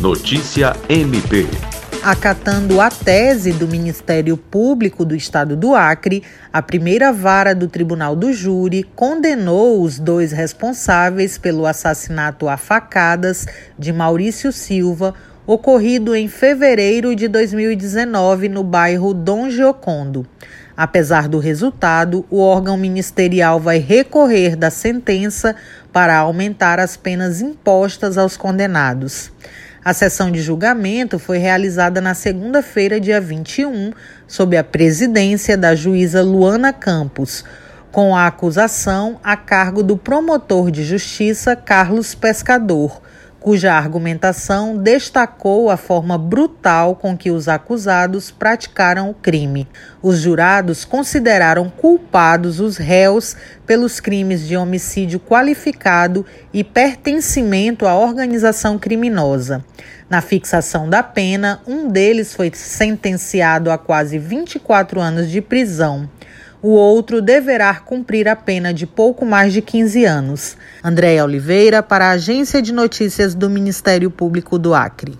Notícia MP. Acatando a tese do Ministério Público do Estado do Acre, a primeira vara do Tribunal do Júri condenou os dois responsáveis pelo assassinato a facadas de Maurício Silva, ocorrido em fevereiro de 2019 no bairro Dom Giocondo. Apesar do resultado, o órgão ministerial vai recorrer da sentença para aumentar as penas impostas aos condenados. A sessão de julgamento foi realizada na segunda-feira, dia 21, sob a presidência da juíza Luana Campos, com a acusação a cargo do promotor de justiça Carlos Pescador, cuja argumentação destacou a forma brutal com que os acusados praticaram o crime. Os jurados consideraram culpados os réus pelos crimes de homicídio qualificado e pertencimento à organização criminosa. Na fixação da pena, um deles foi sentenciado a quase 24 anos de prisão o outro deverá cumprir a pena de pouco mais de 15 anos. Andréa Oliveira, para a Agência de Notícias do Ministério Público do Acre.